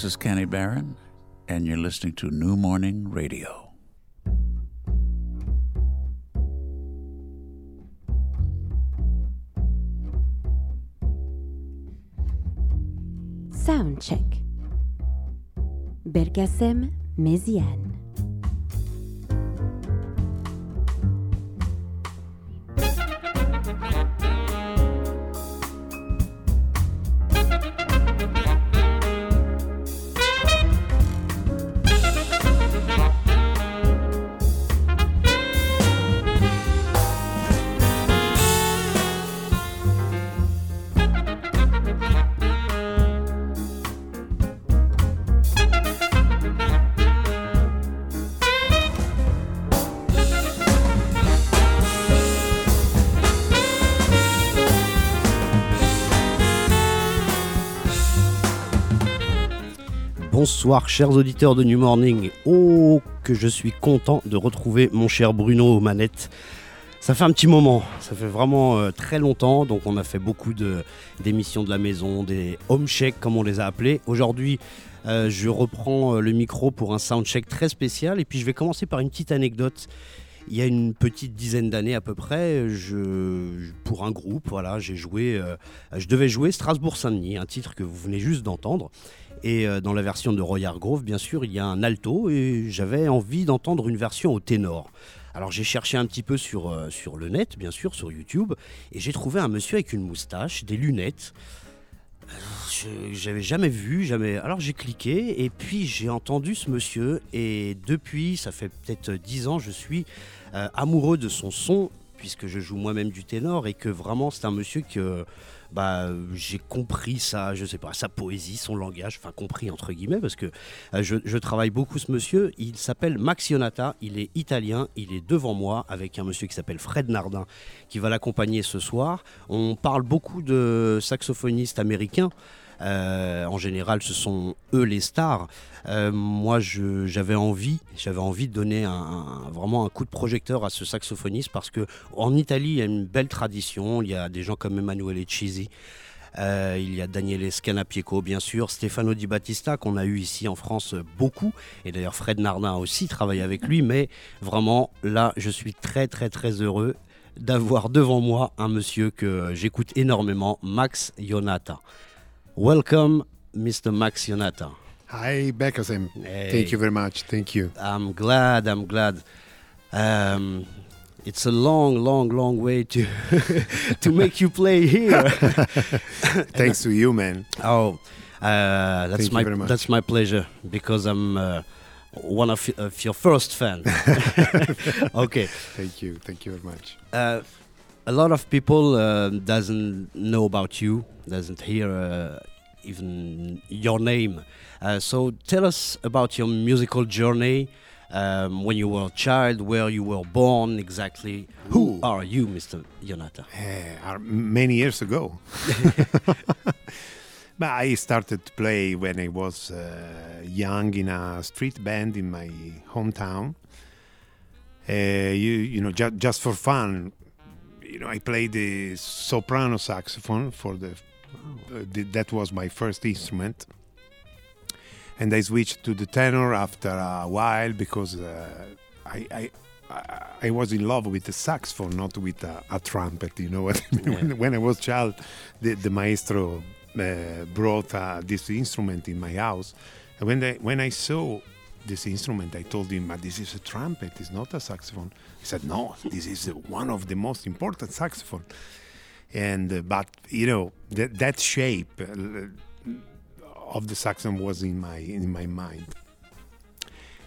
This is Kenny Barron, and you're listening to New Morning Radio. Sound check. Bergasem Méziane. Bonsoir chers auditeurs de New Morning. Oh que je suis content de retrouver mon cher Bruno aux manettes. Ça fait un petit moment, ça fait vraiment euh, très longtemps, donc on a fait beaucoup d'émissions de, la maison, des home check comme on les a appelés. Aujourd'hui, euh, je reprends euh, le micro pour un soundcheck très spécial et puis je vais commencer par une petite anecdote. Il y a une petite dizaine d'années à peu près, pour un groupe, voilà, j'ai joué, je devais jouer Strasbourg-Saint-Denis, un titre que vous venez juste d'entendre. Et euh, dans la version de Roy Hargrove, bien sûr, il y a un alto et j'avais envie d'entendre une version au ténor. Alors j'ai cherché un petit peu sur, euh, sur le net, bien sûr, sur YouTube, et j'ai trouvé un monsieur avec une moustache, des lunettes. Euh, J'avais jamais vu, jamais. Alors j'ai cliqué et puis j'ai entendu ce monsieur et depuis, ça fait peut-être dix ans, je suis euh, amoureux de son son puisque je joue moi-même du ténor et que vraiment c'est un monsieur que bah, j'ai compris ça, je sais pas, sa poésie, son langage, enfin compris entre guillemets, parce que euh, je, je travaille beaucoup ce monsieur. Il s'appelle Max Ionata, il est italien, il est devant moi avec un monsieur qui s'appelle Fred Nardin qui va l'accompagner ce soir. On parle beaucoup de saxophonistes américains. Euh, en général, ce sont eux les stars. Euh, moi, j'avais envie, j'avais envie de donner vraiment un coup de projecteur à ce saxophoniste parce que en Italie, il y a une belle tradition. Il y a des gens comme Emanuele Chisi. Euh, il y a Daniele Scanapieco, bien sûr, Stefano Di Battista, qu'on a eu ici en France beaucoup. Et d'ailleurs, Fred Nardin a aussi travaillé avec lui. Mais vraiment, là, je suis très, très, très heureux d'avoir devant moi un monsieur que j'écoute énormément, Max Ionata. Welcome, Mr. Max Ionata. Hi, Bekasem. Hey. Thank you very much. Thank you. I'm glad. I'm glad. Um, it's a long, long, long way to to make you play here. Thanks to you, man. oh, uh, that's Thank my very much. that's my pleasure because I'm uh, one of, of your first fans. okay. Thank you. Thank you very much. Uh, a lot of people uh, doesn't know about you, doesn't hear uh, even your name. Uh, so tell us about your musical journey. Um, when you were a child, where you were born exactly. Who Ooh. are you, Mr. Yonata? Are many years ago. but I started to play when I was uh, young in a street band in my hometown. Uh, you you know ju- just for fun. You know I played the soprano saxophone for the, uh, the that was my first instrument. And I switched to the tenor after a while because uh, I, I I- was in love with the saxophone, not with a, a trumpet. You know what I mean? When, when I was child, the, the maestro uh, brought uh, this instrument in my house, and when I when I saw this instrument, I told him, "But this is a trumpet. It's not a saxophone." He said, "No, this is one of the most important saxophone." And uh, but you know that that shape uh, of the saxophone was in my in my mind.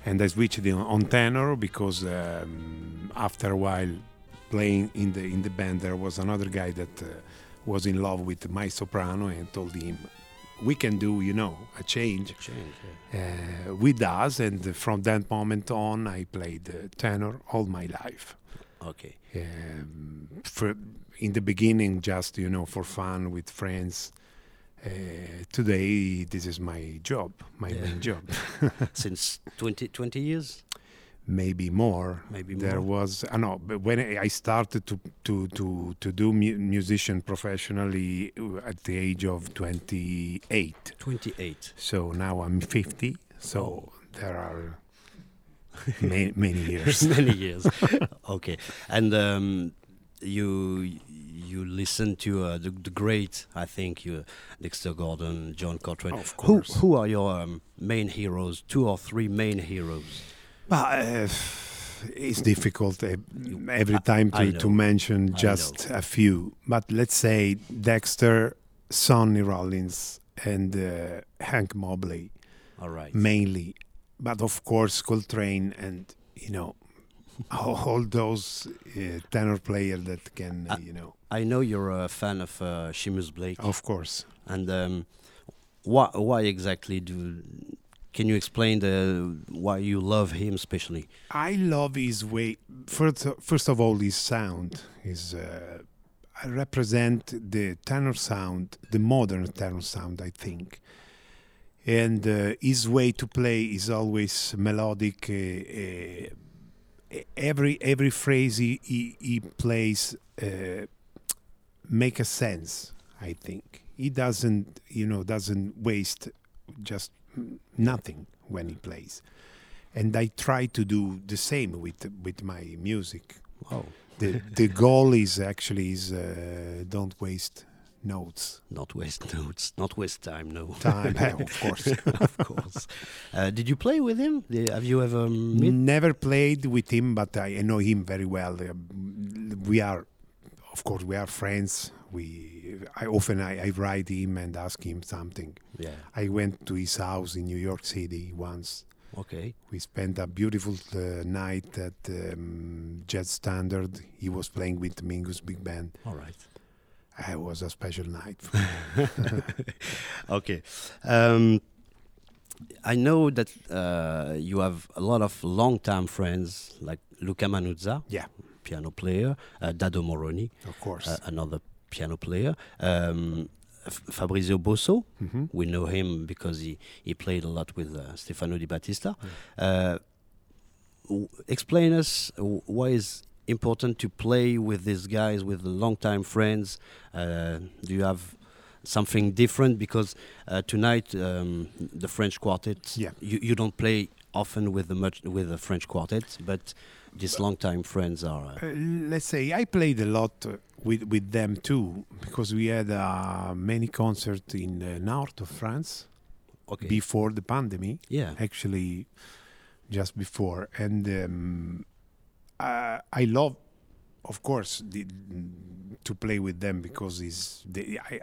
And I switched it on tenor because um, after a while playing in the in the band there was another guy that uh, was in love with my soprano and told him we can do you know a change. Uh, with us. And from that moment on I played uh, tenor all my life. Okay. um, for in the beginning just you know for fun with friends uh, today this is my job my Yeah. main job Since 20, 20 years? maybe more. Maybe there more. was I know, but when I I started to to to to do mu- musician professionally uh, at the age of 28. 28. So now I'm 50. So Oh. there are many, many years. many years. okay, and um, you you listen to uh, the, the great, I think, you Dexter Gordon, John Coltrane. Of Who course. who who are your um, main heroes? Two or three main heroes? But uh, it's difficult uh, every time to, to mention just a few. But let's say Dexter, Sonny Rollins, and uh, Hank Mobley All right. mainly. But of course, Coltrane and you know all, those uh, tenor players that can uh, Uh, you know. I know you're a fan of uh, Seamus Blake, Of course. and um, why why exactly do? Can you explain the why you love him especially? I love his way. First, first of all, his sound is. Uh, I represent the tenor sound, the modern tenor sound, I think. And uh, his way to play is always melodic. Uh, uh, every every phrase he, he, he plays uh, make a sense. I think he doesn't, you know, doesn't waste just nothing when he plays and I try to do the same with with my music. Oh, The the goal is actually is uh, don't waste notes not waste notes, not waste time. No time of course. of course. Uh, did you play with him? Have you ever met? Never played with him, but I, I know him very well. Uh, we are, of course, we are friends. We I often I, I write him and ask him something. Yeah. I went to his house in New York City once. Okay. We spent a beautiful uh, night at um, Jet Standard. He was playing with Mingus Big Band. All right. It was a special night. Okay. Um, I know that uh, you have a lot of long-time friends like Luca Manuzza, yeah, piano player, uh, Dado Moroni, of course. uh, another piano player, um, Fabrizio Bosso. Mhm. We know him because he, he played a lot with uh, Stefano Di Battista. Uh, w- explain us why is important to play with these guys, with the long-time friends. Uh, do you have something different? Because uh, tonight um, the French quartet, Yeah. you, you don't play often with the much with the French quartet, but these long-time friends are. Uh, Uh, let's say I played a lot uh, with with them too because we had uh, many concerts in the north of France okay. before the pandemic. yeah. Actually, just before, and um, uh, I love, of course, the, to play with them because is I, I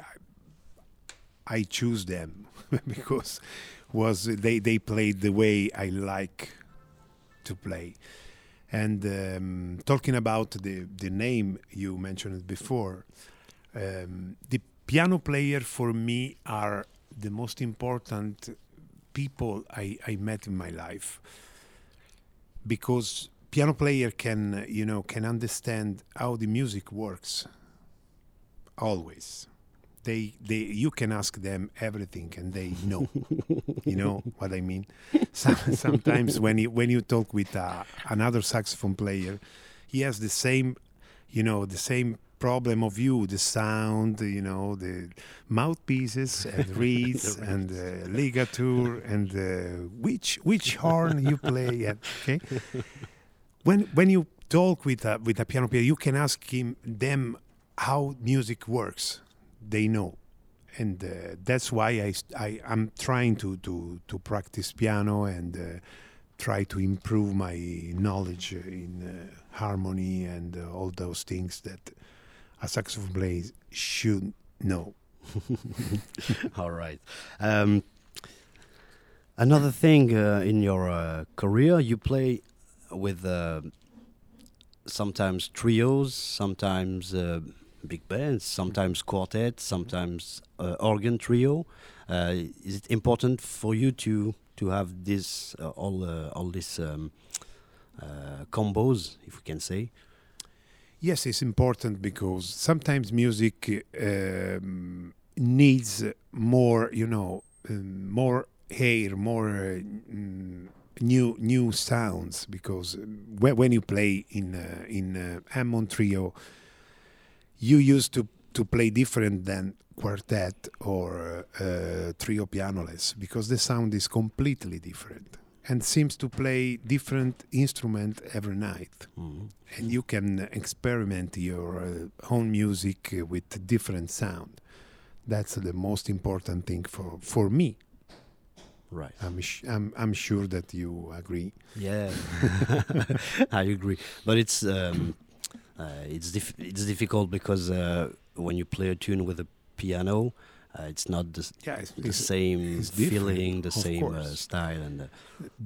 I choose them because was they they played the way I like to play. And um, talking about the the name you mentioned before, um, the piano player for me are the most important people I, I met in my life because piano player can you know can understand how the music works always. They they you can ask them everything and they know. You know what i mean? Some, sometimes when you when you talk with uh, another saxophone player he has the same you know the same problem of you the sound you know the mouthpieces and reeds and uh, ligature and uh, which which horn you play okay when when you talk with a with a piano player you can ask him them how music works they know and uh, that's why I, I I'm trying to to to practice piano and uh, try to improve my knowledge in uh, harmony and uh, all those things that a saxophone player should know. All right. Um, another thing uh, in your uh, career, you play with uh, sometimes trios, sometimes uh, big bands, sometimes quartet, sometimes uh, organ trio. Uh, is it important for you to to have this uh, all uh, all these um, combos, if we can say? Yes, it's important because sometimes music um, needs more, you know, um, more hair, more mm, new new sounds because when, when you play in uh, in uh, Hammond trio, you used to to play different than quartet or uh, trio pianoless because the sound is completely different and seems to play different instrument every night. Mhm. and you can experiment your uh, own music with different sound. That's the most important thing for for me Right. i'm sh- I'm, I'm sure that you agree Yeah, I agree. But it's um, uh, it's dif- it's difficult because uh, when you play a tune with a piano, uh, it's not the, yeah it's, the it's- same it's feeling, the of same uh, style, and uh,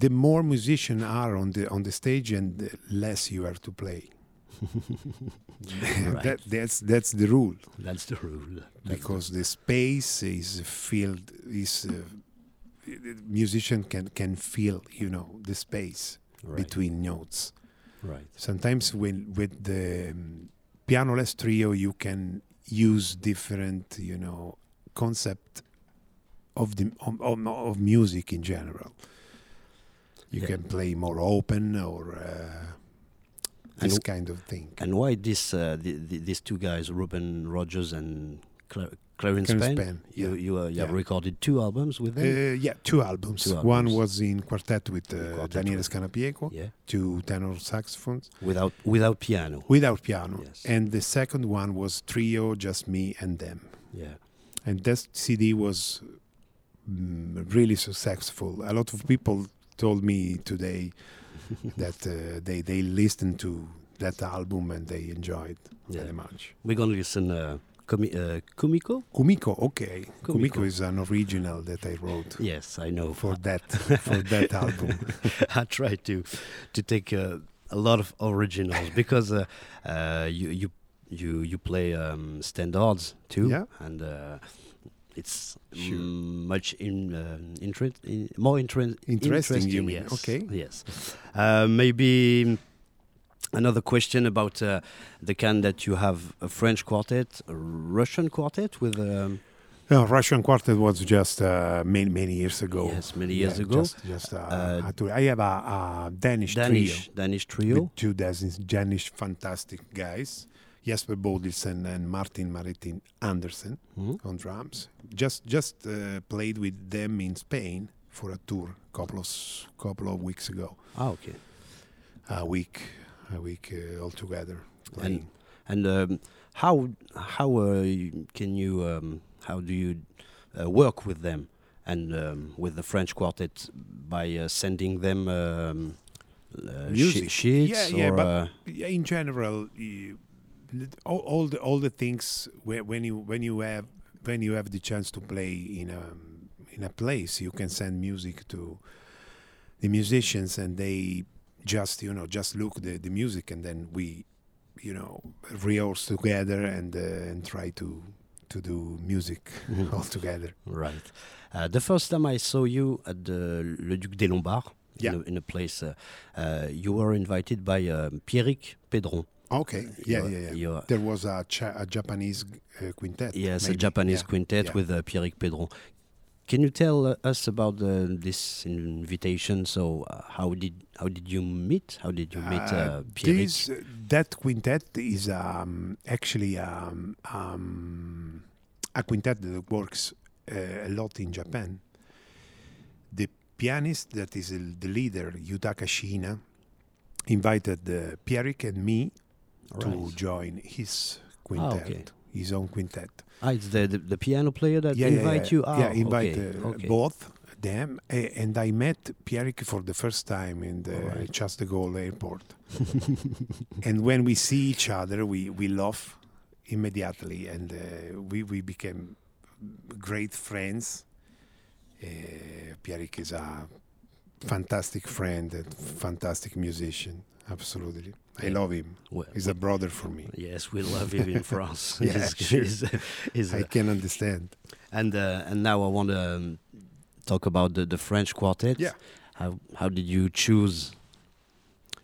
the more musicians are on the on the stage and the less you have to play Right. that that's that's the rule that's the rule. because the space is filled is uh, musician can can feel you know the space right. between notes right. sometimes when with the um, pianoless trio you can use different you know concept of the of, of, music in general you Yeah. can play more open or uh, this kind of thing And why this uh, the, the, these two guys, Ruben Rogers and Cla- Clarence Clarence Payne? Payne, You yeah. you, uh, you have recorded two albums with uh, them. yeah two albums. Two one was in quartet with uh, Quartet with- Scanapiego yeah, two tenor saxophones without without piano. without piano Yes. and the second one was trio just me and them Yeah. and that CD was mm, really successful. A lot of people told me today that uh, they they listened to that album and they enjoyed Yeah. very much. We're gonna listen Komi- uh, Kumiko. Kumiko, okay. Kumiko. Kumiko is an original that I wrote Yes, I know. for that for that album. I try to to take uh, a lot of originals because uh, uh, you you you you play um, standards too, Yeah. and uh, it's Sure. much in, uh, interest, in more inter- Interesting, you mean. Yes, Okay. Yes. Uh, maybe another question about uh, the can that you have a French quartet, a Russian quartet with. Um, No, Russian Quartet was just uh, many many years ago. Yes, many years Yeah, ago. Just, just uh, Uh. I have a, a Danish, Danish trio. Danish trio. two Danish, Danish fantastic guys, Jesper Bodilsen and Martin Maritin Andersen Mhm. on drums. Just just uh, played with them in Spain for a tour couple of couple of weeks ago. Ah, okay. A week, a week uh, all together playing. And um, how how uh, can you um, how do you uh, work with them and um, with the French quartet by uh, sending them um, uh, Music. sheets Yeah, yeah, but- uh, in general, you, all, all the all the things when you when you have when you have the chance to play in a in a place, you can send music to the musicians, and they just you know just look the the music, and then we you know rehearse together and uh, and try to to do music Mhm. all together. right? Uh, the first time I saw you at the Le Duc des Lombards. Yeah. In, a, in a place, uh, uh, you were invited by um, Pierrick Pedron. Okay, yeah, You're- yeah, yeah. There was a, a Japanese uh, quintet. Yes, a. Japanese Yeah, quintet yeah. with uh, Pierrick Pedron. Can you tell uh, us about uh, this invitation? So, uh, how did how did you meet? How did you meet uh, Pierrick? this, uh, that quintet is um, actually um, um, a quintet that works uh, a lot in Japan. The pianist that is uh, the leader, Yutaka Shina, invited uh, Pierrick and me to join his quintet, okay. his own quintet. Ah, it's the, the the piano player that yeah, invite yeah. you. Ah, yeah, invite okay, uh, okay. both them, uh, and I met Pierrick for the first time in the Alright. Charles de Gaulle airport. and when we see each other, we we laugh immediately, and uh, we we became great friends. Uh, Pierrick is a fantastic friend and fantastic musician. Absolutely, I love him. Well, He's a brother for me. yes, we love him in France. Yeah, He's- sure. he's- he's, I can understand. and uh, and now I want to um, talk about the, the French quartet. Yeah. How how did you choose?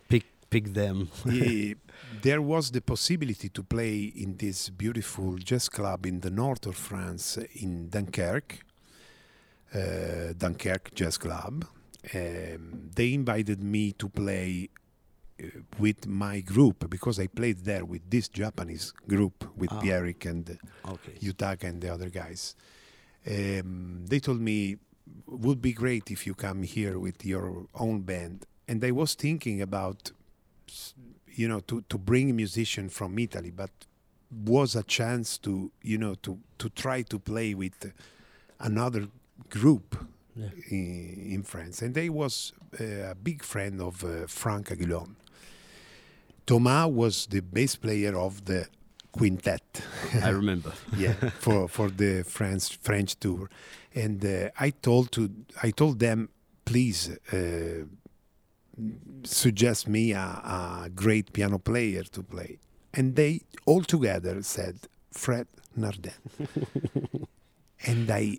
Pick pick them. There was the possibility to play in this beautiful jazz club in the north of France, in Dunkirk, uh, Dunkirk Jazz Club, um, they invited me to play with my group because I played there with this Japanese group with Ah. Pierrick and Okay. Yutaka and the other guys. Um, they told me would be great if you come here with your own band, and I was thinking about, you know, to to bring a musician from Italy, but was a chance to you know to to try to play with another group Yeah. in, in France, and they was uh, a big friend of uh, Frank Aguilon. Thomas was the bass player of the quintet. I remember. yeah, for for the French French tour, and uh, I told to I told them, please uh, suggest me a, a great piano player to play, and they all together said Fred Nardin, and I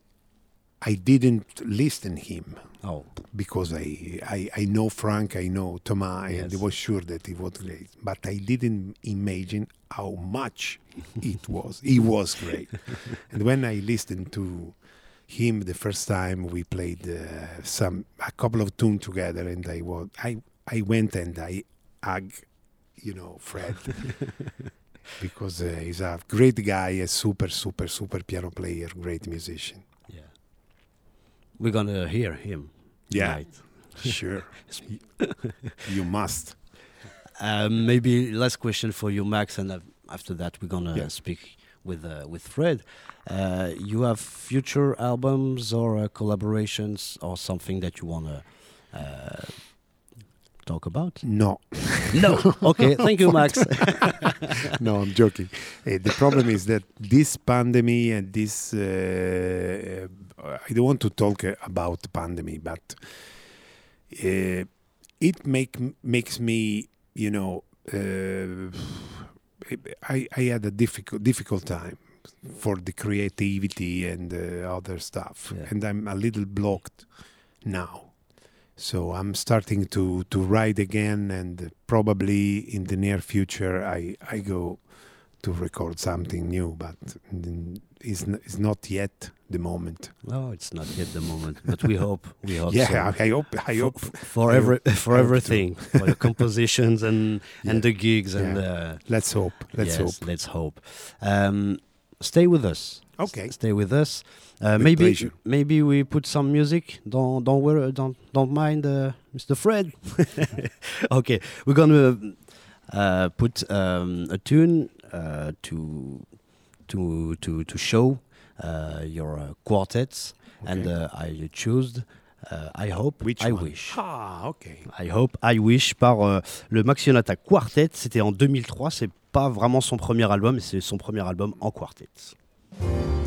I didn't listen him Oh, because I, I, I know Frank, I know Thomas, and I was sure that he was great. But I didn't imagine how much it was. He was great. and when I listened to him the first time, we played uh, some a couple of tunes together, and I was I I went and I hug, you know, Fred. Because uh, he's a great guy, a super, super, super piano player, great musician. We're gonna hear him. Yeah. tonight. Sure, you must. Um, maybe last question for you, Max, and after that we're gonna Yeah. speak with uh, with Fred. Uh, you have future albums or uh, collaborations or something that you wanna uh, talk about? No, No. okay. Thank you, Max. no, I'm joking. Uh, the problem is that this pandemic and this, uh, I don't want to talk uh, about pandemic, but uh, it make makes me, you know, uh, I I had a difficult difficult time for the creativity and uh, other stuff, Yeah. and I'm a little blocked now. So I'm starting to to write again, and probably in the near future I I go to record something new, but it's n- it's not yet the moment. no, it's not yet the moment, but we hope. We hope. yeah, so. I, hope I for, hope for I every for everything for the compositions and Yeah. and the gigs and Yeah. uh, let's hope let's yes, hope. let's hope. Um, stay with us. Okay. Stay with us. Uh, With maybe pleasure. maybe we put some music. Don't don't worry. Don't don't mind, uh, Mr. Fred. okay, we're gonna uh, put um, a tune uh, to to to to show uh, your uh, quartets, and Okay. uh, I choose. Uh, I hope. Which I one? wish. Ah, okay. I Hope, I Wish par le Maxionata Quartet. C'était en 2003. C'est pas vraiment son premier album, mais c'est son premier album en quartet. Thank you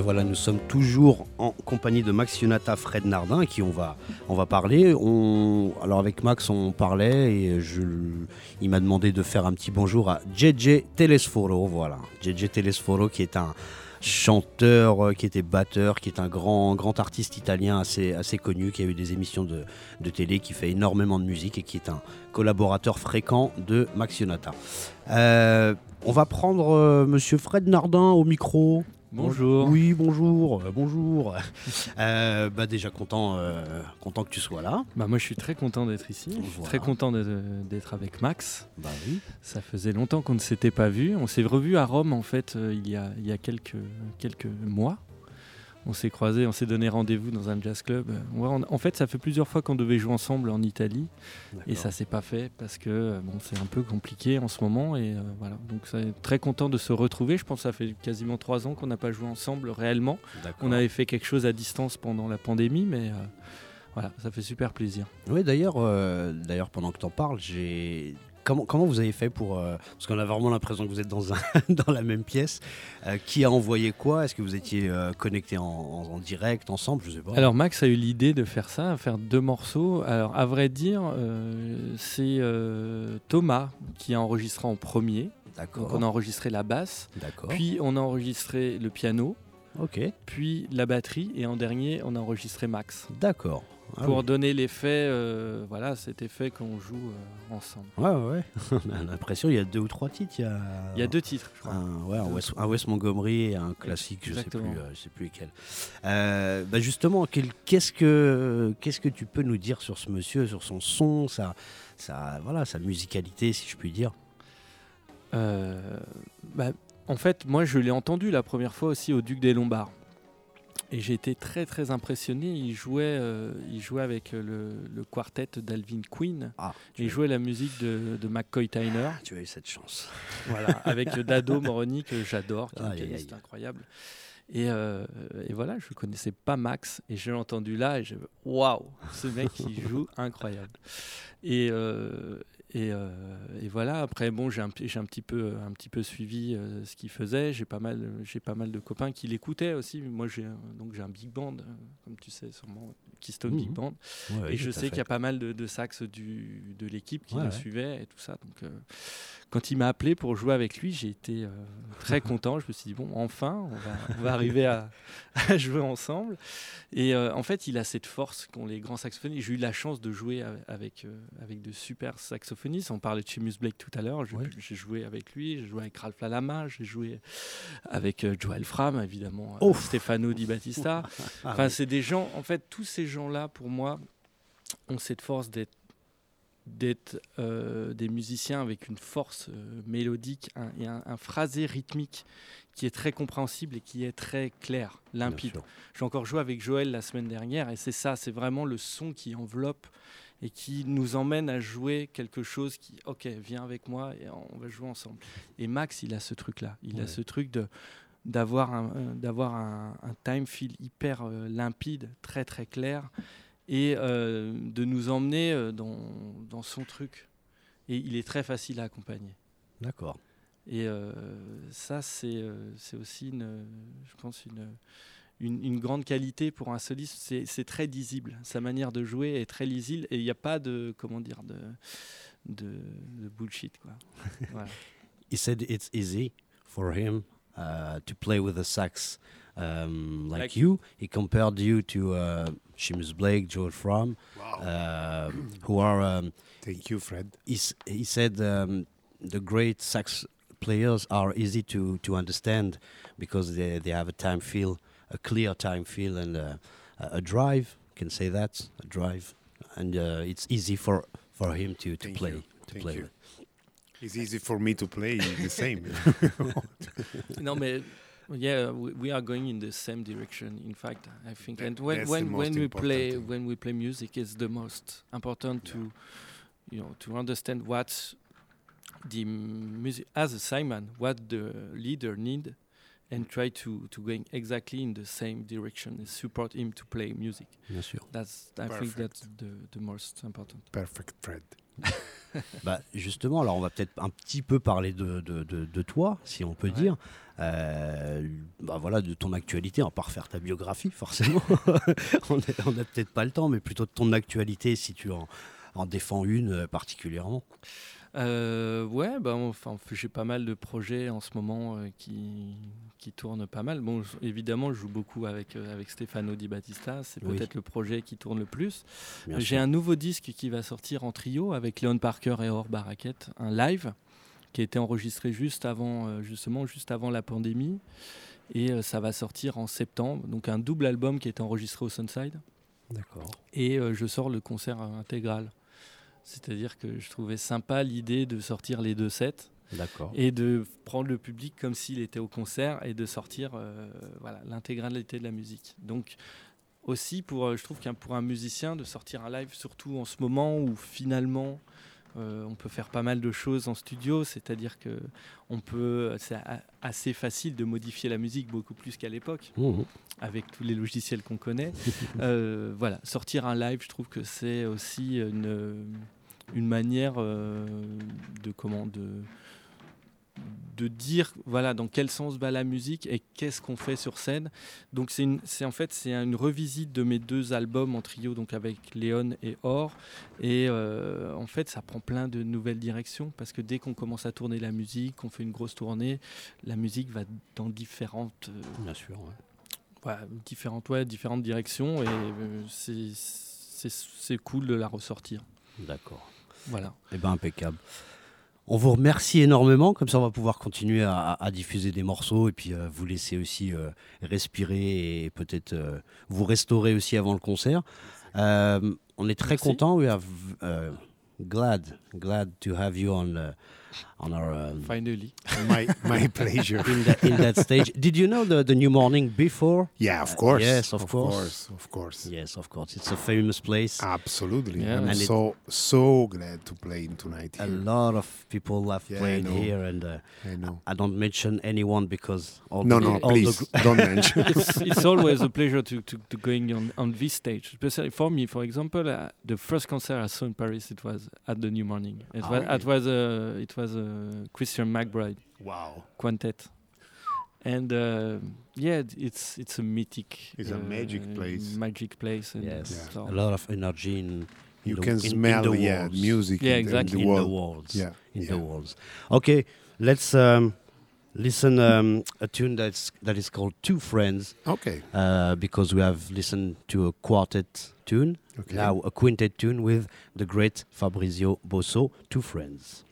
voilà, nous sommes toujours en compagnie de Max Yonata, Fred Nardin, à qui on va, on va parler. Alors avec Max, on parlait et je, il m'a demandé de faire un petit bonjour à JJ Telesforo. Voilà, JJ Telesforo qui est un chanteur, euh, qui était batteur, qui est un grand, grand artiste italien assez, assez connu, qui a eu des émissions de, de télé, qui fait énormément de musique et qui est un collaborateur fréquent de Max Yonata. Euh, on va prendre euh, Monsieur Fred Nardin au micro. Bonjour. Oui, bonjour, euh, bonjour. Euh, bah déjà content, euh, content que tu sois là. Bah moi je suis très content d'être ici. Je suis Voilà. très content d'être avec Max. Bah oui. Ça faisait longtemps qu'on ne s'était pas vu. On s'est revu à Rome en fait euh, il y a, il y a quelques, quelques mois. On s'est croisés, on s'est donné rendez-vous dans un jazz club. Euh, ouais, on- en fait, ça fait plusieurs fois qu'on devait jouer ensemble en Italie et ça s'est pas fait parce que euh, bon, c'est un peu compliqué en ce moment et euh, voilà. Donc, ça très content de se retrouver. Je pense que ça fait quasiment trois ans qu'on n'a pas joué ensemble réellement. On avait fait quelque chose à distance pendant la pandémie, mais euh, voilà, ça fait super plaisir. Oui, d'ailleurs, euh, d'ailleurs, pendant que tu en parles, j'ai. Comment, comment vous avez fait pour. euh, parce qu'on a vraiment l'impression que vous êtes dans, un, dans la même pièce. Euh, qui a envoyé quoi? Est-ce que vous étiez euh, connectés en, en- en direct, ensemble? Je sais pas. Alors Max a eu l'idée de faire ça, faire deux morceaux. Alors à vrai dire, c'est Thomas qui a enregistré en premier. Donc D'accord. on a enregistré la basse, D'accord. puis on a enregistré le piano, Ok. puis la batterie, et en dernier on a enregistré Max. D'accord. Ah pour oui. donner l'effet, euh, voilà, cet effet qu'on joue euh, ensemble. Ouais, ouais. On a l'impression il y a deux ou trois titres. Il y a, Il y a deux titres, je crois. Un, ouais, un, West, un West Montgomery et un classique, je sais plus, Exactement. je sais plus lequel. Euh, bah justement, qu'est-ce que qu'est-ce que tu peux nous dire sur ce monsieur, sur son son, sa, sa voilà, sa musicalité, si je puis dire? Bah, en fait, moi, je l'ai entendu la première fois aussi au Duc des Lombards. Et j'ai été très très impressionné. Il jouait, euh, il jouait avec le, le quartet d'Alvin Queen. Ah, Il jouait la musique de, de McCoy Tyner. tu as eu cette chance. voilà, avec Dado Moroni que j'adore, qui est un pianiste incroyable. Et, euh, et voilà, je connaissais pas Max et je l'ai entendu là et j'ai waouh, ce mec il joue incroyable. Et, euh, et, euh, et voilà. Après bon, j'ai un, j'ai un petit peu un petit peu suivi euh, ce qu'il faisait. J'ai pas mal j'ai pas mal de copains qui l'écoutaient aussi. Moi j'ai donc j'ai un big band, euh, comme tu sais sûrement, Keystone Big. Band. Ouais, Et je sais qu'il y a pas mal de, de sax du, de l'équipe qui Ouais, le ouais. suivait et tout ça. Donc, euh, quand il m'a appelé pour jouer avec lui, j'ai été euh, très content. Je me suis dit, bon, enfin, on va, on va arriver à, à jouer ensemble. Et euh, en fait, il a cette force qu'ont les grands saxophonistes. J'ai eu la chance de jouer avec, avec de super saxophonistes. On parlait de Seamus Blake tout à l'heure. J'ai joué avec lui, j'ai joué avec Ralph Lalama, j'ai joué avec Joel Fram, évidemment. Stefano Di Battista. Ah, Enfin, c'est des gens, en fait, tous ces gens-là, pour moi, ont cette force d'être d'être euh, des musiciens avec une force euh, mélodique un- et un, un phrasé rythmique qui est très compréhensible et qui est très clair, limpide. J'ai encore joué avec Joël la semaine dernière et c'est ça, c'est vraiment le son qui enveloppe et qui nous emmène à jouer quelque chose qui, ok, viens avec moi et on va jouer ensemble. Et Max, il a ce truc-là, il Ouais. a ce truc de d'avoir un, euh, d'avoir un, un time feel hyper euh, limpide, très très clair, et euh, de nous emmener dans, dans son truc. Et il est très facile à accompagner. D'accord. Et euh, ça, c'est euh, c'est aussi, une, je pense, une, une, une grande qualité pour un soliste. C'est c'est très lisible. Sa manière de jouer est très lisible et il n'y a pas de, comment dire, de, de, de bullshit. Quoi. Voilà. He said it's easy for him to play with the sax um, like, Like- you. He compared you to uh, Seamus Blake, Joel Fromm, Wow. uh, who are. Um, Thank you, Fred. he, he said um, the great sax players are easy to, to understand because they, they have a time feel, a clear time feel, and uh, a, a drive. Can say that a drive, and uh, it's easy for for him to, to Thank play you. to Thank play you. with. It's easy for me to play the same. no, but yeah, we, we are going in the same direction. In fact, I think, That- and when when when we play thing. when we play music, it's the most important to you know to understand what the music as a Simon, what the leader need, and try to to going exactly in the same direction and support him to play music. Bien sûr. That's I think Perfect. that's the the most important. Perfect, Fred. Bah, justement, alors on va peut-être un petit peu parler de, de, de- de toi, si on peut dire. Euh, bah voilà, de ton actualité, on va pas refaire ta biographie, forcément. on n'a peut-être pas le temps, mais plutôt de ton actualité, si tu en, en défends une euh, particulièrement. Euh, ouais, bah, enfin, j'ai pas mal de projets en ce moment euh, qui, qui tournent pas mal. Bon, je- évidemment, je joue beaucoup avec, euh, avec Stefano Di Battista. C'est Oui. peut-être le projet qui tourne le plus. J'ai un nouveau disque qui va sortir en trio avec Leon Parker et Or Baraket, un live qui a été enregistré juste avant, justement, juste avant la pandémie. Et ça va sortir en septembre. Donc un double album qui a été enregistré au Sunside. D'accord. Et je sors le concert intégral. C'est-à-dire que je trouvais sympa l'idée de sortir les deux sets D'accord. et de prendre le public comme s'il était au concert et de sortir euh, voilà, l'intégralité de la musique. Donc aussi, pour, euh, je trouve qu'un pour un musicien, de sortir un live, surtout en ce moment où finalement euh, on peut faire pas mal de choses en studio, c'est-à-dire que on peut, c'est assez facile de modifier la musique beaucoup plus qu'à l'époque Mhm. avec tous les logiciels qu'on connaît. Euh, voilà, sortir un live, je trouve que c'est aussi une, une manière euh, de comment de de dire voilà dans quel sens va la musique et qu'est-ce qu'on fait sur scène. Donc c'est une- c'est en fait c'est une revisite de mes deux albums en trio donc avec Léon et Or et euh, en fait ça prend plein de nouvelles directions parce que dès qu'on commence à tourner la musique, qu'on fait une grosse tournée, la musique va dans différentes euh, Bien sûr. ouais. voilà, différentes, ouais, différentes directions et euh, c'est- c'est cool de la ressortir. D'accord. Voilà. Eh ben impeccable. On vous remercie énormément, comme ça on va pouvoir continuer à, diffuser des morceaux et puis euh, vous laisser aussi euh, respirer et peut-être euh, vous restaurer aussi avant le concert. On est très content. We uh, glad glad to have you on on our um, Finally. My, my pleasure. in, that, in that stage. Did you know the, the new morning before? Yeah, of course. yes, of of course. course. Of course. Yes, of course. It's a famous place. Absolutely. Yeah. I'm And so so glad to play in tonight A lot of people have Yeah, played here, and uh, I know. I don't mention anyone because all No, the, no, all please don't mention. it's, it's always a pleasure to, to, to going on, on this stage. Especially for me, for example, uh, the first concert I saw in Paris, it was at the New Morning. It Ah, was, really? it was, uh, it was uh, Christian McBride wow. quintet. And uh, yeah, it's it's a mythic, It's a uh, magic place. Magic place. And Yes, Yeah. a lot of energy in, in You the, can in, in smell the yeah, walls. music Yeah, in the- in exactly. the in the walls. Yeah. in yeah. the walls. Okay, let's um, listen um, a tune that's that is called Two Friends Okay. uh, because we have listened to a quartet tune. Okay. Now a quintet tune with the great Fabrizio Bosso, Two Friends.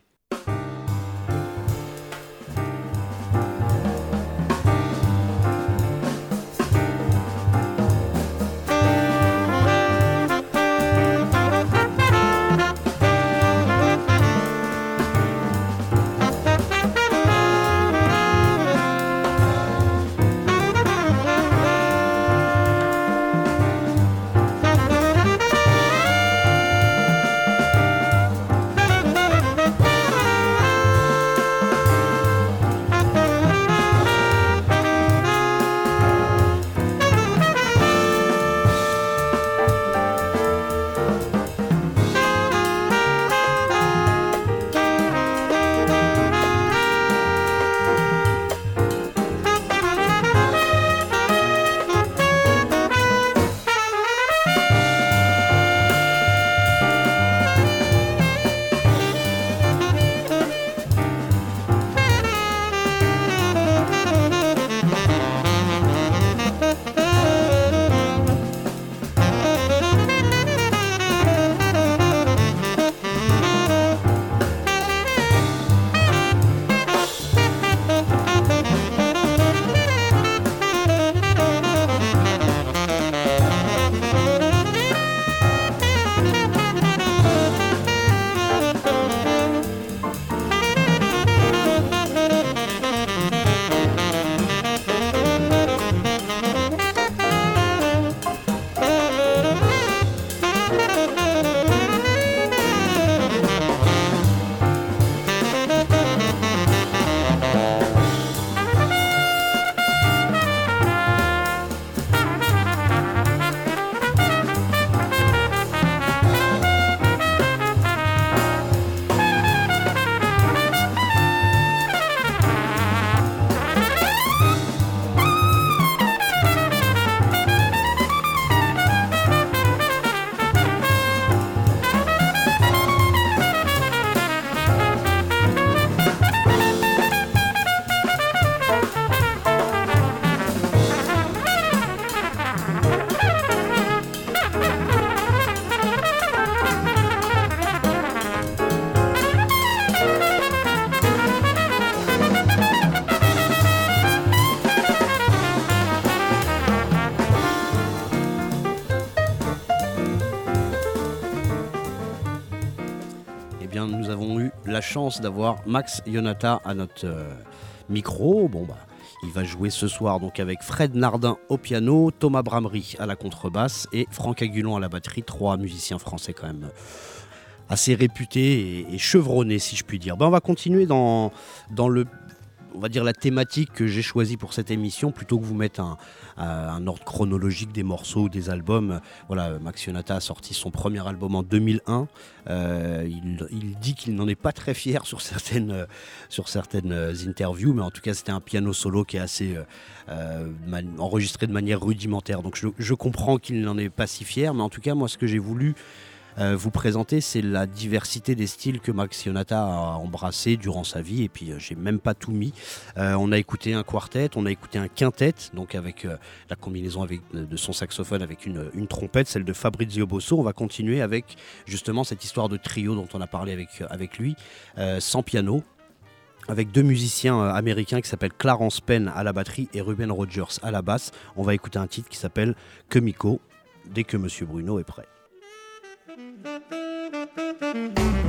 D'avoir Max Yonata à notre euh, micro. Bon, bah, il va jouer ce soir donc avec Fred Nardin au piano, Thomas Bramery à la contrebasse et Franck Agulon à la batterie. Trois musiciens français quand même euh, assez réputés et, chevronnés, si je puis dire. Ben, on va continuer dans le on va dire la thématique que j'ai choisie pour cette émission, plutôt que vous mettre un, un ordre chronologique des morceaux ou des albums. Voilà, Max Yonata a sorti son premier album en 2001. Euh, il, dit qu'il n'en est pas très fier sur certaines, certaines interviews, mais en tout cas c'était un piano solo qui est assez euh, enregistré de manière rudimentaire. Donc je comprends qu'il n'en est pas si fier, mais en tout cas moi ce que j'ai voulu euh, vous présenter, c'est la diversité des styles que Max Yonata a embrassé durant sa vie. Et puis, euh, j'ai même pas tout mis. Euh, on a écouté un quartet, on a écouté un quintet, donc avec la combinaison de son saxophone avec une, trompette, celle de Fabrizio Bosso. On va continuer avec justement cette histoire de trio dont on a parlé avec, avec lui, sans piano, avec deux musiciens américains qui s'appellent Clarence Penn à la batterie et Ruben Rogers à la basse. On va écouter un titre qui s'appelle Kemiko dès que Monsieur Bruno est prêt. Mm-hmm.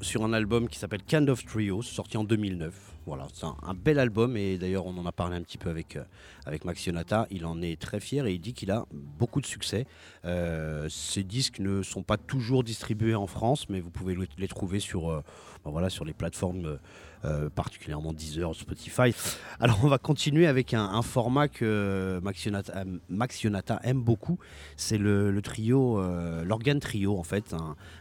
Sur un album qui s'appelle Kind of Trio, sorti en 2009. Voilà, c'est un, bel album et d'ailleurs on en a parlé un petit peu avec, euh, avec Max Yonata. Il en est très fier et il dit qu'il a beaucoup de succès. Euh, ces disques ne sont pas toujours distribués en France, mais vous pouvez les trouver sur, euh, ben voilà, sur les plateformes euh, particulièrement Deezer, Spotify. Alors on va continuer avec un, format que Max Yonata, aime beaucoup, c'est le, trio, euh, l'organe trio en fait,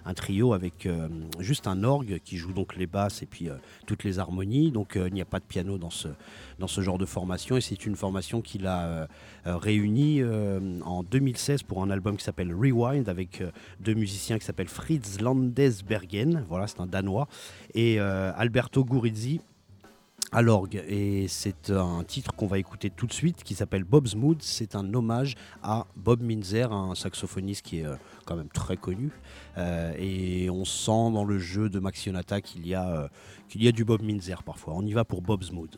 un, trio avec euh, juste un orgue qui joue donc les basses et puis toutes les harmonies, donc il n'y a pas de piano dans ce, dans ce genre de formation et c'est une formation qu'il a réunie en 2016 pour un album qui s'appelle Rewind avec deux musiciens qui s'appellent Fritz Landesbergen, voilà c'est un danois, et Alberto Guri à l'orgue. Et c'est un titre qu'on va écouter tout de suite qui s'appelle Bob's Mood. C'est un hommage à Bob Minzer, un saxophoniste qui est euh, quand même très connu. Euh, et on sent dans le jeu de Max Yonata qu'il y, euh, qu'il y a du Bob Minzer parfois. On y va pour Bob's Mood.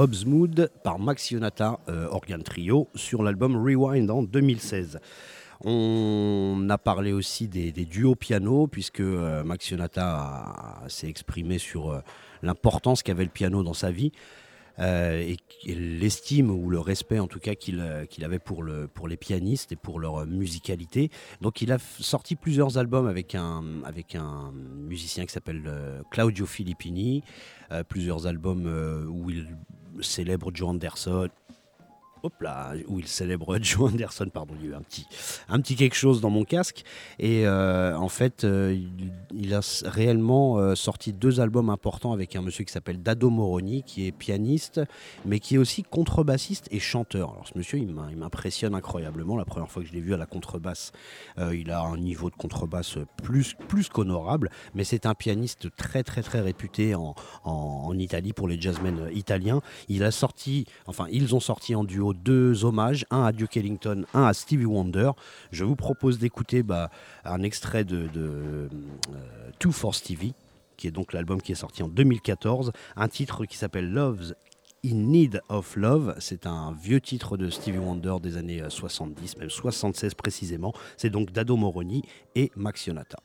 Bob's par Max Yonata, euh, organ trio, sur l'album Rewind en 2016. On a parlé aussi des, duos piano, puisque euh, Max Yonata s'est exprimé sur euh, l'importance qu'avait le piano dans sa vie. et, l'estime ou le respect en tout cas qu'il avait pour, le, pour les pianistes et pour leur musicalité. Donc il a sorti plusieurs albums avec un, avec un musicien qui s'appelle Claudio Filippini, plusieurs albums où il célèbre Joe Anderson, hop là, où il célèbre Joe Anderson, pardon, il y a eu un petit, un petit quelque chose dans mon casque. Et euh, en fait, euh, il, a réellement euh, sorti deux albums importants avec un monsieur qui s'appelle Dado Moroni, qui est pianiste, mais qui est aussi contrebassiste et chanteur. Alors ce monsieur, il m'impressionne incroyablement. La première fois que je l'ai vu à la contrebasse, il a un niveau de contrebasse plus, plus qu'honorable, mais c'est un pianiste très très très réputé en, en Italie pour les jazzmen italiens. Il a sorti, enfin ils ont sorti en duo deux hommages, un à Duke Ellington, un à Stevie Wonder. Je vous propose d'écouter bah, un extrait de, de euh, Two for Stevie, qui est donc l'album qui est sorti en 2014, un titre qui s'appelle Love's in Need of Love. C'est un vieux titre de Stevie Wonder des années 70, même 76 précisément. C'est donc Dado Moroni et Max Yonata.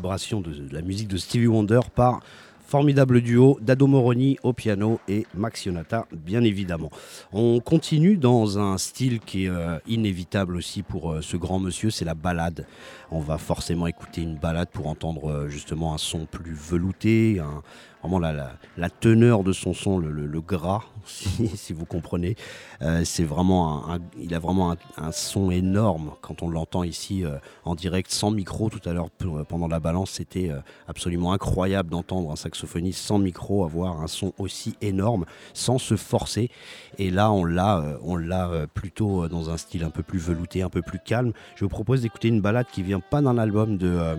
De la musique de Stevie Wonder par formidable duo Dado Moroni au piano et Max Yonata, bien évidemment. On continue dans un style qui est euh, inévitable aussi pour euh, ce grand monsieur, c'est la balade. On va forcément écouter une balade pour entendre euh, justement un son plus velouté, un, vraiment la, la, teneur de son son, le, le, gras, si, vous comprenez. Euh, c'est vraiment un, il a vraiment un, son énorme quand on l'entend ici euh, en direct sans micro. Tout à l'heure pendant la balance, c'était euh, absolument incroyable d'entendre un saxophoniste sans micro avoir un son aussi énorme sans se forcer. Et là, on l'a, on l'a plutôt dans un style un peu plus velouté, un peu plus calme. Je vous propose d'écouter une balade qui vient pas d'un album de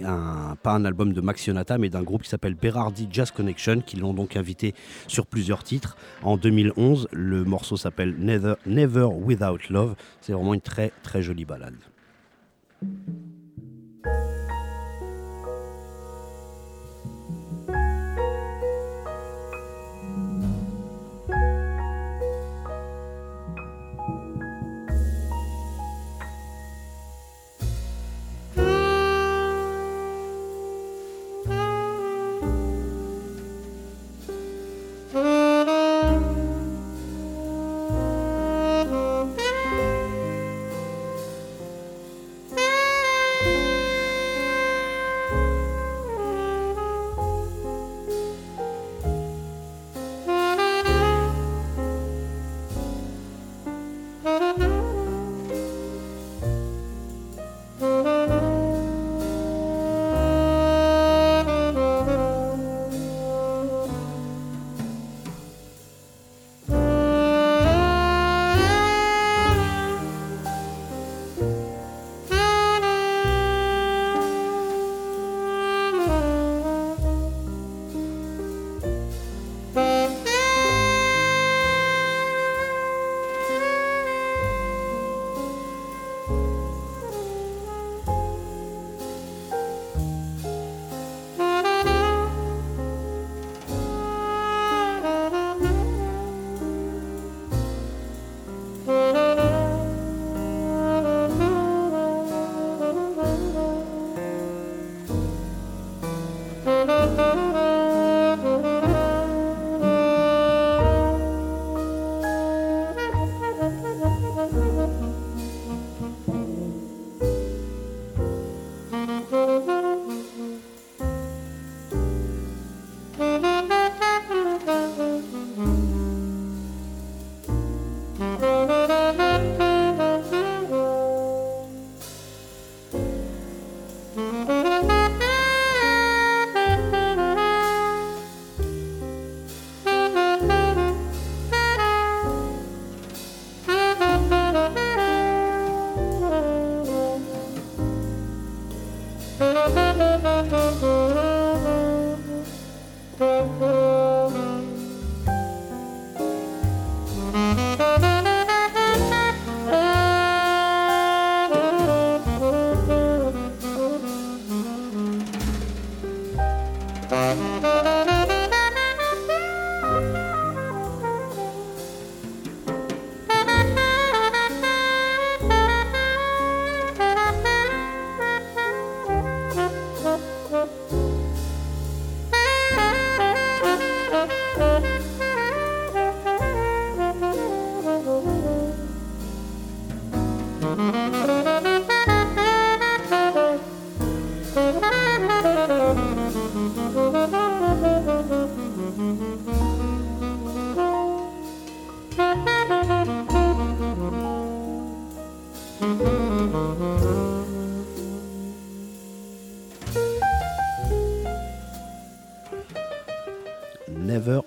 pas un album de Max Yonata, mais d'un groupe qui s'appelle Berardi Jazz Connection, qui l'ont donc invité sur plusieurs titres. En 2011, le morceau s'appelle Never, Never Without Love. C'est vraiment une très très jolie balade.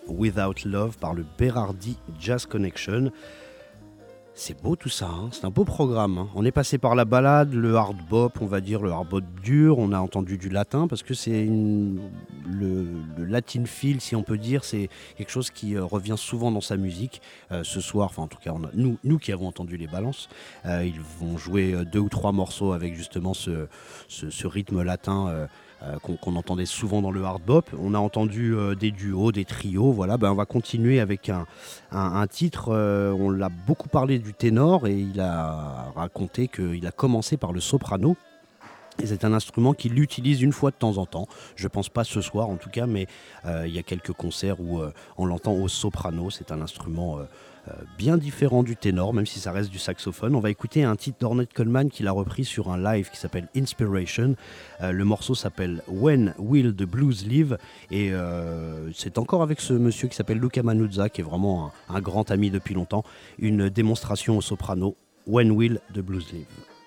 Without Love par le Berardi Jazz Connection. C'est beau tout ça, hein. c'est un beau programme. Hein. On est passé par la balade, le hard bop, on va dire le hard bop dur, on a entendu du latin parce que c'est le, latin feel, si on peut dire, c'est quelque chose qui euh, revient souvent dans sa musique. Euh, ce soir, enfin en tout cas, nous, nous qui avons entendu les balances, euh, ils vont jouer deux ou trois morceaux avec justement ce rythme latin euh, qu'on entendait souvent dans le hard bop. On a entendu euh, des duos, des trios. Voilà, ben, on va continuer avec un, un, titre. Euh, on l'a beaucoup parlé du ténor et il a raconté qu'il a commencé par le soprano. C'est un instrument qu'il utilise une fois de temps en temps. Je pense pas ce soir en tout cas, mais il y a quelques concerts où on l'entend au soprano. C'est un instrument bien différent du ténor, même si ça reste du saxophone. On va écouter un titre d'Ornette Coleman qu'il a repris sur un live qui s'appelle Inspiration. Euh, le morceau s'appelle When Will the Blues Live et euh, c'est encore avec ce monsieur qui s'appelle Luca Manuzza, qui est vraiment un, un grand ami depuis longtemps. Une démonstration au soprano When Will the Blues Live.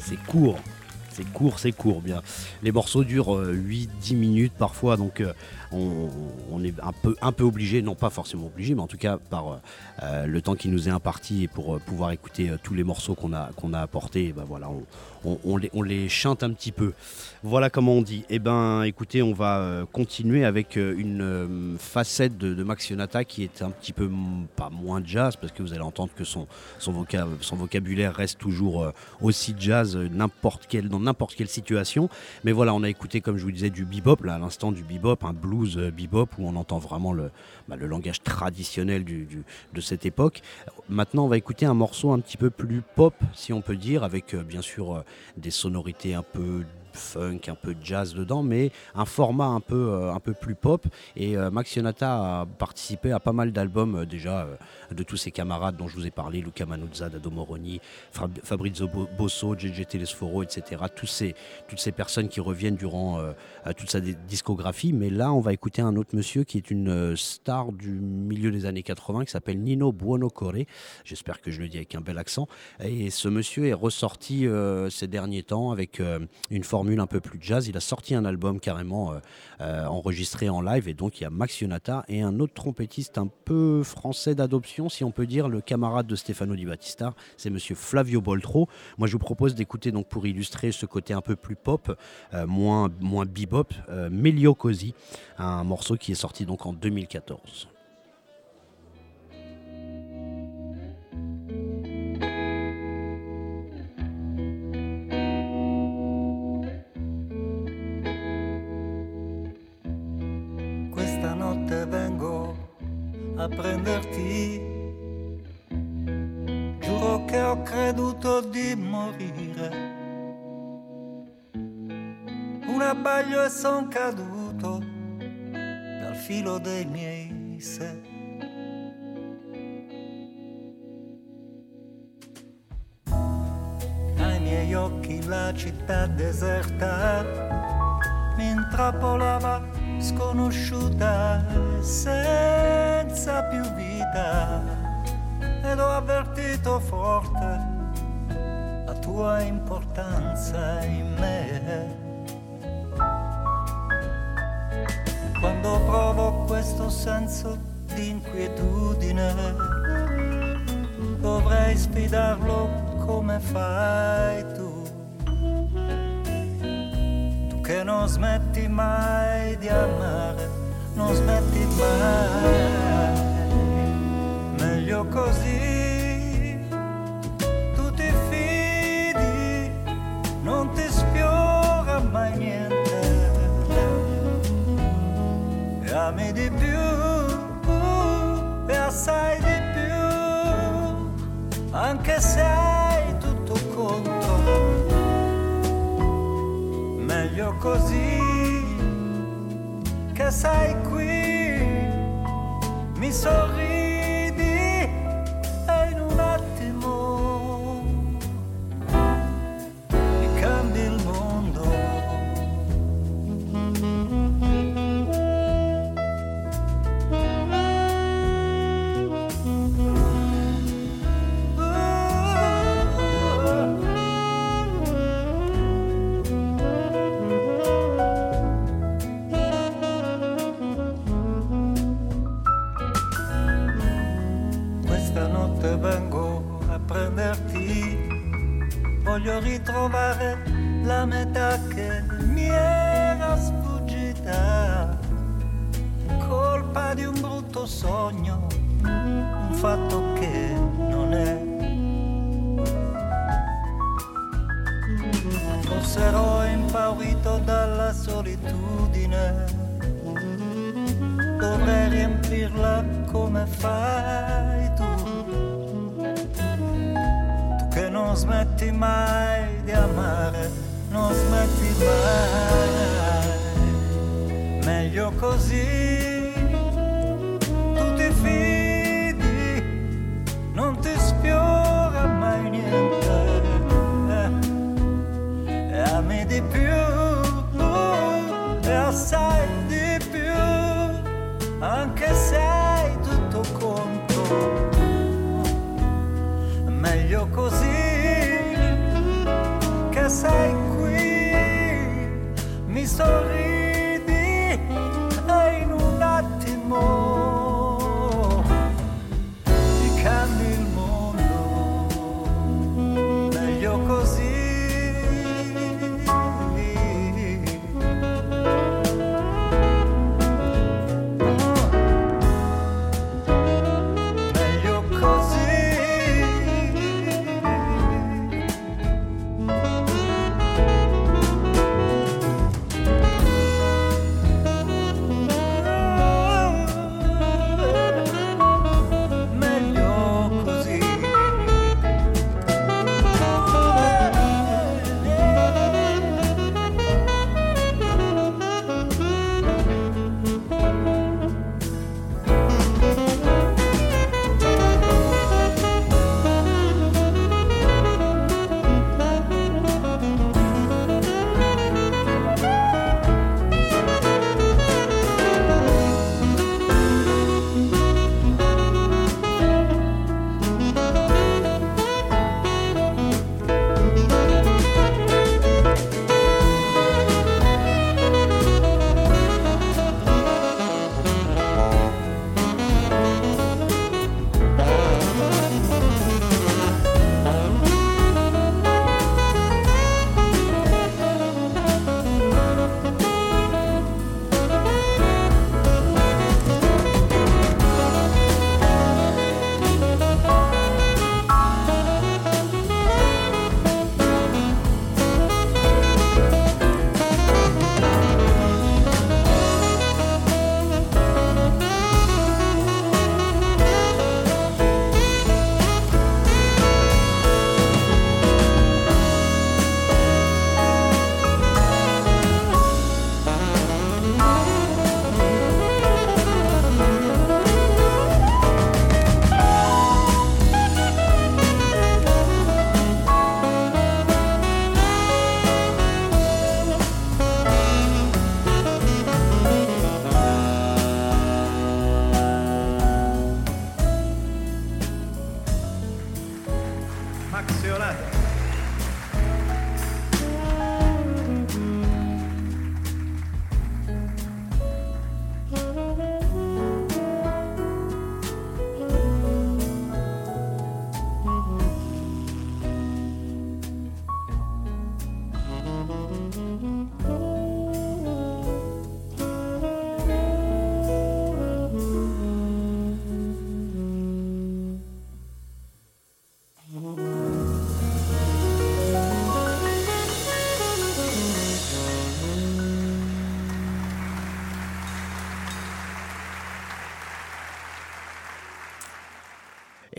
C'est court. C'est court, c'est court. Bien. Les morceaux durent euh, 8-10 minutes parfois, donc euh, on, est un peu, un peu obligé, non pas forcément obligé, mais en tout cas par euh, euh, le temps qui nous est imparti et pour euh, pouvoir écouter euh, tous les morceaux qu'on a, qu'on a apportés, ben voilà, on, les, on les chante un petit peu. Voilà comment on dit. Eh ben, écoutez, on va euh, continuer avec euh, une euh, facette de, de Max Yonata qui est un petit peu pas moins jazz parce que vous allez entendre que son son, son vocabulaire reste toujours euh, aussi jazz euh, n'importe quelle dans n'importe quelle situation. Mais voilà, on a écouté comme je vous disais du bebop là à l'instant du bebop, un blues euh, bebop où on entend vraiment le bah, le langage traditionnel du, de cette époque. Maintenant, on va écouter un morceau un petit peu plus pop, si on peut dire, avec euh, bien sûr euh, des sonorités un peu funk, un peu jazz dedans, mais un format un peu, un peu plus pop. Et Max Yonata a participé à pas mal d'albums déjà de tous ses camarades dont je vous ai parlé, Luca Manuzza, Dado Moroni, Fabrizio Bosso, JJ Telesforo, etc. Tous ces, toutes ces personnes qui reviennent durant toute sa discographie. Mais là, on va écouter un autre monsieur qui est une star du milieu des années 80 qui s'appelle Nino Buonocore. J'espère que je le dis avec un bel accent. Et ce monsieur est ressorti euh, ces derniers temps avec euh, une formule un peu plus jazz. Il a sorti un album carrément euh, enregistré en live. Et donc, il y a Max Yonata et un autre trompettiste un peu français d'adoption, si on peut dire, le camarade de Stefano Di Battista. C'est monsieur Flavio Boltro. Moi, je vous propose d'écouter, donc pour illustrer ce côté un peu plus pop, moins, moins bebop, Melio Cosi, un morceau qui est sorti donc en 2014. A prenderti. Giuro che ho creduto di morire. Un abbaglio e son caduto dal filo dei miei sé. Ai miei occhi la città deserta mi intrappolava sconosciuta senza più vita ed ho avvertito forte la tua importanza in me. Quando provo questo senso di inquietudine, dovrei sfidarlo come fai tu che non smetti mai di amare, non smetti mai, meglio così, tu ti fidi, non ti sfiora mai niente, ami di più, e assai di più, anche se così che sei qui, mi sorridi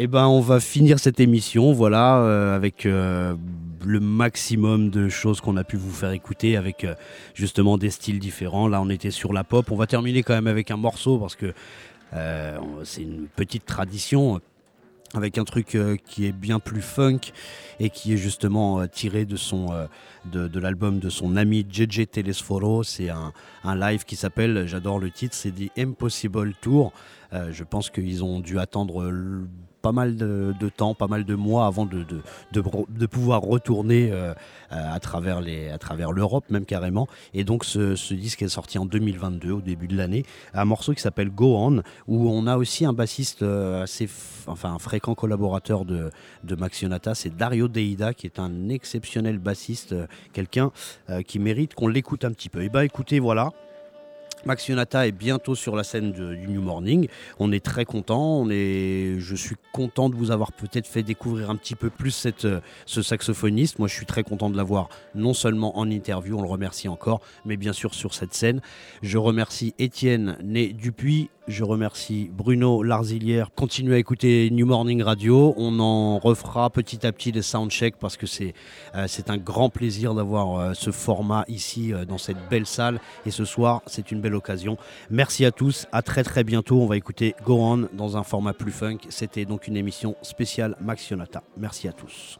Eh ben, on va finir cette émission, voilà, euh, avec euh, le maximum de choses qu'on a pu vous faire écouter, avec euh, justement des styles différents. Là, on était sur la pop. On va terminer quand même avec un morceau parce que c'est une petite tradition. Avec un truc qui est bien plus funk et qui est justement tiré de son l'album de son ami JJ Telesforo. C'est un, un live qui s'appelle, j'adore le titre, c'est The Impossible Tour. Je pense qu'ils ont dû attendre pas mal de, temps, pas mal de mois avant de, de, de, pouvoir retourner euh, à travers les- à travers l'Europe, même carrément. Et donc ce, disque est sorti en 2022, au début de l'année, un morceau qui s'appelle Go On, où on a aussi un bassiste euh, assez, enfin un fréquent collaborateur de, de Max Ionata, c'est Dario Deida, qui est un exceptionnel bassiste, euh, quelqu'un qui mérite qu'on l'écoute un petit peu. Et bah écoutez, voilà. Max Ionata est bientôt sur la scène du New Morning. On est très content. On je suis content de vous avoir peut-être fait découvrir un petit peu plus ce saxophoniste. Moi, je suis très content de l'avoir non seulement en interview, on le remercie encore, mais bien sûr sur cette scène. Je remercie Étienne Né Dupuis. Je remercie Bruno Larzilière. Continuez à écouter New Morning Radio. On en refera petit à petit des soundchecks parce que c'est euh, c'est un grand plaisir d'avoir euh, ce format ici euh, dans cette belle salle. Et ce soir, c'est une belle occasion. Merci à tous. À très très bientôt. On va écouter Go dans un format plus funk. C'était donc une émission spéciale Max Ionata. Merci à tous.